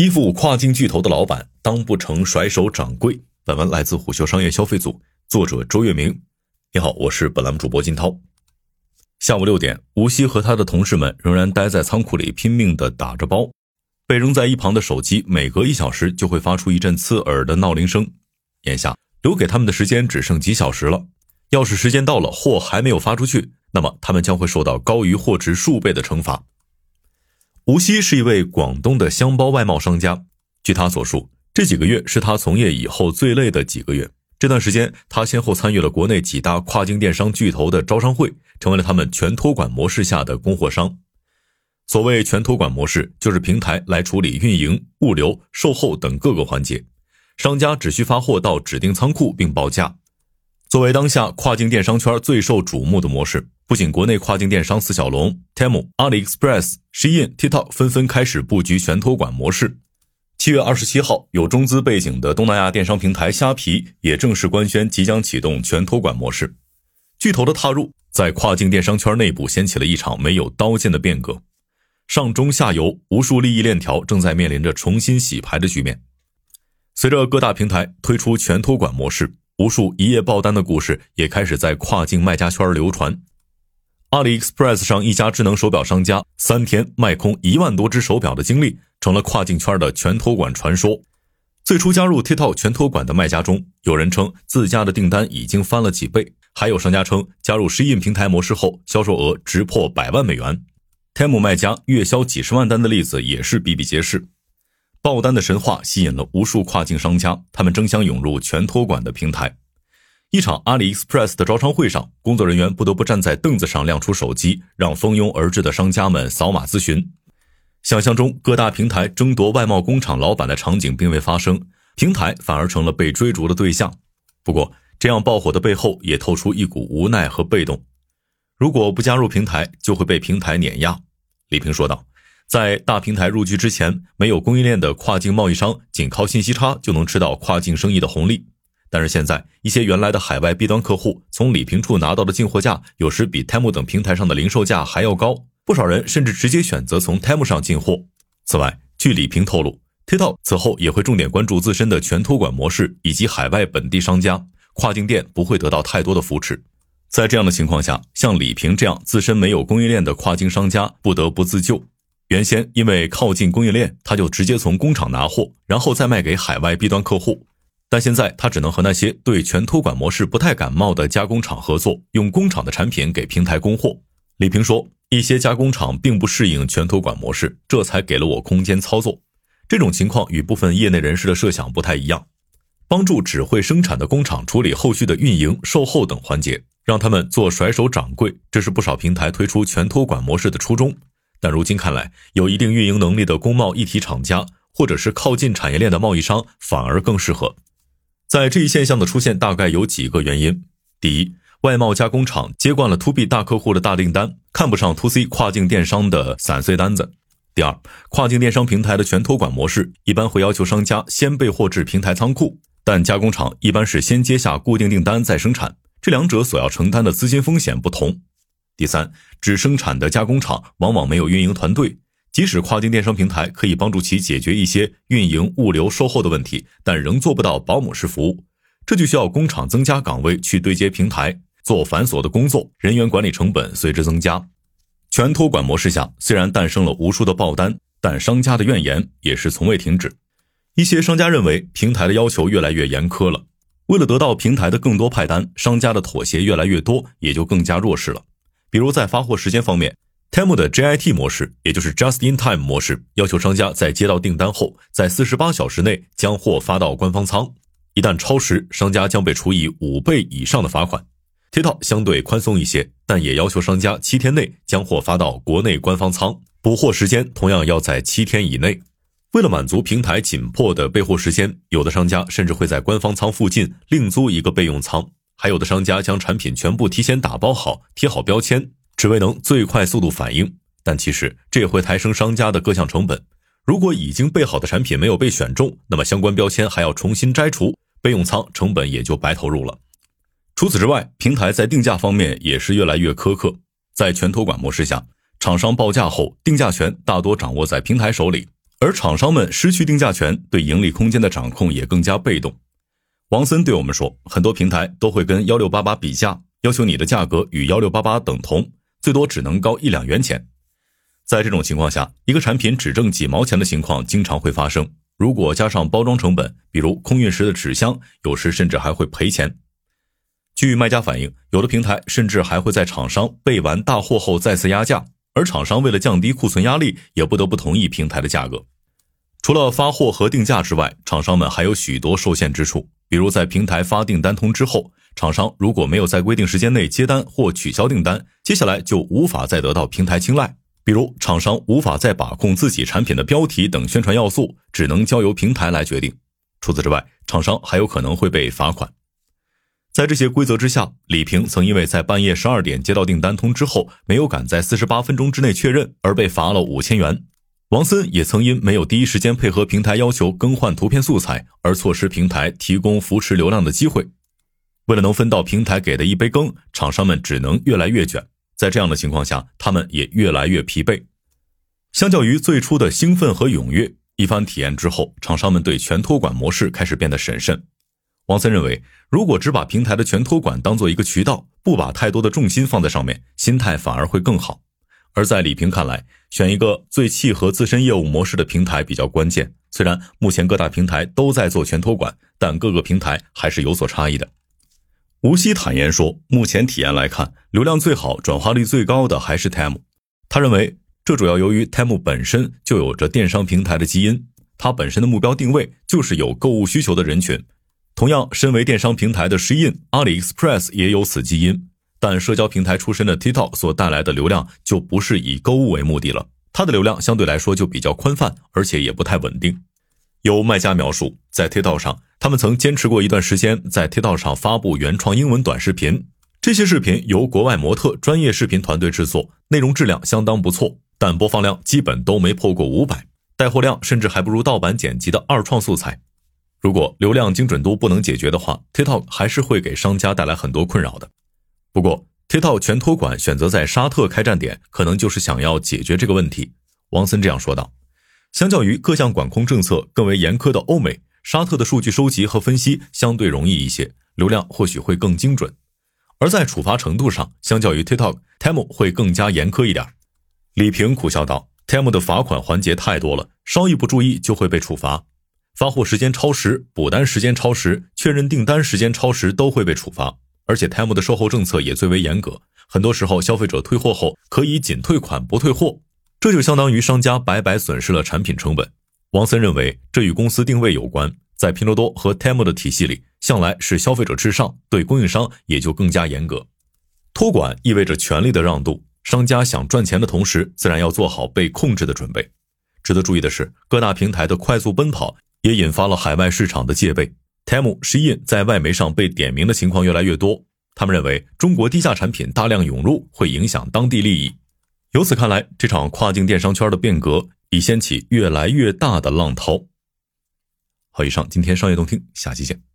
依附跨境巨头的老板当不成甩手掌柜。本文来自虎嗅商业消费组，作者周月明。你好，我是本栏目主播金涛。下午六点，吴曦和他的同事们仍然待在仓库里拼命地打着包。被扔在一旁的手机每隔一小时就会发出一阵刺耳的闹铃声。眼下留给他们的时间只剩几小时了。要是时间到了，货还没有发出去，那么他们将会受到高于货值数倍的惩罚。吴锡是一位广东的箱包外贸商家。据他所述，这几个月是他从业以后最累的几个月。这段时间，他先后参与了国内几大跨境电商巨头的招商会，成为了他们全托管模式下的供货商。所谓全托管模式，就是平台来处理运营、物流、售后等各个环节，商家只需发货到指定仓库并报价。作为当下跨境电商圈最受瞩目的模式。不仅国内跨境电商四小龙 Temu、AliExpress、Shein、TikTok 纷纷开始布局全托管模式。七月二十七号，有中资背景的东南亚电商平台虾皮也正式官宣即将启动全托管模式。巨头的踏入，在跨境电商圈内部掀起了一场没有刀剑的变革。上中下游无数利益链条正在面临着重新洗牌的局面。随着各大平台推出全托管模式，无数一夜爆单的故事也开始在跨境卖家圈流传。阿里 Express 上一家智能手表商家三天卖空一万多只手表的经历，成了跨境圈的全托管传说。最初加入 TikTok 全托管的卖家中，有人称自家的订单已经翻了几倍，还有商家称加入 Shein 平台模式后，销售额直破百万美元。Temu 卖家月销几十万单的例子也是比比皆是。爆单的神话吸引了无数跨境商家，他们争相涌入全托管的平台。一场阿里 Express 的招商会上，工作人员不得不站在凳子上亮出手机，让蜂拥而至的商家们扫码咨询。想象中各大平台争夺外贸工厂老板的场景并未发生，平台反而成了被追逐的对象。不过，这样爆火的背后也透出一股无奈和被动。如果不加入平台，就会被平台碾压。李平说道：“在大平台入局之前，没有供应链的跨境贸易商，仅靠信息差就能吃到跨境生意的红利。”但是现在，一些原来的海外 B 端客户从礼品处拿到的进货价，有时比 Temu 等平台上的零售价还要高。不少人甚至直接选择从 Temu 上进货。此外，据李平透露，TikTok 此后也会重点关注自身的全托管模式以及海外本地商家，跨境店不会得到太多的扶持。在这样的情况下，像李平这样自身没有供应链的跨境商家不得不自救。原先因为靠近供应链，他就直接从工厂拿货，然后再卖给海外 B 端客户。但现在他只能和那些对全托管模式不太感冒的加工厂合作，用工厂的产品给平台供货。李平说，一些加工厂并不适应全托管模式，这才给了我空间操作。这种情况与部分业内人士的设想不太一样，帮助只会生产的工厂处理后续的运营、售后等环节，让他们做甩手掌柜，这是不少平台推出全托管模式的初衷。但如今看来，有一定运营能力的工贸一体厂家，或者是靠近产业链的贸易商，反而更适合。在这一现象的出现，大概有几个原因：第一，外贸加工厂接惯了 To B 大客户的大订单，看不上 To C 跨境电商的散碎单子；第二，跨境电商平台的全托管模式一般会要求商家先备货至平台仓库，但加工厂一般是先接下固定订单再生产，这两者所要承担的资金风险不同；第三，只生产的加工厂往往没有运营团队。即使跨境电商平台可以帮助其解决一些运营、物流、售后的问题，但仍做不到保姆式服务。这就需要工厂增加岗位去对接平台，做繁琐的工作，人员管理成本随之增加。全托管模式下，虽然诞生了无数的爆单，但商家的怨言也是从未停止。一些商家认为平台的要求越来越严苛了，为了得到平台的更多派单，商家的妥协越来越多，也就更加弱势了。比如在发货时间方面。Temu 的 JIT 模式，也就是 Just in Time 模式，要求商家在接到订单后，在四十八小时内将货发到官方仓，一旦超时，商家将被处以五倍以上的罚款。TikTok 相对宽松一些，但也要求商家七天内将货发到国内官方仓，补货时间同样要在七天以内。为了满足平台紧迫的备货时间，有的商家甚至会在官方仓附近另租一个备用仓，还有的商家将产品全部提前打包好，贴好标签。只为能最快速度反应，但其实这也会抬升商家的各项成本。如果已经备好的产品没有被选中，那么相关标签还要重新摘除，备用仓成本也就白投入了。除此之外，平台在定价方面也是越来越苛刻。在全托管模式下，厂商报价后，定价权大多掌握在平台手里，而厂商们失去定价权，对盈利空间的掌控也更加被动。王森对我们说，很多平台都会跟幺六八八比价，要求你的价格与幺六八八等同，最多只能高一两元钱。在这种情况下，一个产品只挣几毛钱的情况经常会发生。如果加上包装成本，比如空运时的纸箱，有时甚至还会赔钱。据卖家反映，有的平台甚至还会在厂商备完大货后再次压价。而厂商为了降低库存压力，也不得不同意平台的价格。除了发货和定价之外，厂商们还有许多受限之处。比如在平台发订单通知后，厂商如果没有在规定时间内接单或取消订单，接下来就无法再得到平台青睐。比如厂商无法再把控自己产品的标题等宣传要素，只能交由平台来决定。除此之外，厂商还有可能会被罚款。在这些规则之下，李平曾因为在半夜十二点接到订单通知后，没有赶在四十八分钟之内确认，而被罚了五千元。王森也曾因没有第一时间配合平台要求更换图片素材，而错失平台提供扶持流量的机会。为了能分到平台给的一杯羹，厂商们只能越来越卷。在这样的情况下，他们也越来越疲惫。相较于最初的兴奋和踊跃，一番体验之后，厂商们对全托管模式开始变得审慎。王森认为，如果只把平台的全托管当做一个渠道，不把太多的重心放在上面，心态反而会更好。而在李平看来，选一个最契合自身业务模式的平台比较关键。虽然目前各大平台都在做全托管，但各个平台还是有所差异的。吴曦坦言说，目前体验来看，流量最好、转化率最高的还是 Temu。他认为，这主要由于 Temu 本身就有着电商平台的基因，它本身的目标定位就是有购物需求的人群。同样，身为电商平台的 Shein、AliExpress 也有此基因，但社交平台出身的 TikTok 所带来的流量就不是以购物为目的了，它的流量相对来说就比较宽泛，而且也不太稳定。有卖家描述，在 TikTok 上，他们曾坚持过一段时间在 TikTok 上发布原创英文短视频，这些视频由国外模特专业视频团队制作，内容质量相当不错，但播放量基本都没破过五百，带货量甚至还不如盗版剪辑的二创素材。如果流量精准度不能解决的话，TikTok 还是会给商家带来很多困扰的。不过，TikTok 全托管选择在沙特开站点，可能就是想要解决这个问题。王森这样说道：“相较于各项管控政策更为严苛的欧美，沙特的数据收集和分析相对容易一些，流量或许会更精准。而在处罚程度上，相较于 TikTok，Temu 会更加严苛一点。”李平苦笑道：“Temu 的罚款环节太多了，稍一不注意就会被处罚。”发货时间超时、补单时间超时、确认订单时间超时都会被处罚，而且 Temu 的售后政策也最为严格，很多时候消费者退货后可以仅退款不退货，这就相当于商家白白损失了产品成本。王森认为这与公司定位有关，在拼多多和 Temu 的体系里，向来是消费者至上，对供应商也就更加严格。托管意味着权力的让渡，商家想赚钱的同时，自然要做好被控制的准备。值得注意的是，各大平台的快速奔跑。也引发了海外市场的戒备。Tem、Shein 在外媒上被点名的情况越来越多，他们认为中国低价产品大量涌入会影响当地利益。由此看来，这场跨境电商圈的变革已掀起越来越大的浪涛。好，以上今天商业动听，下期见。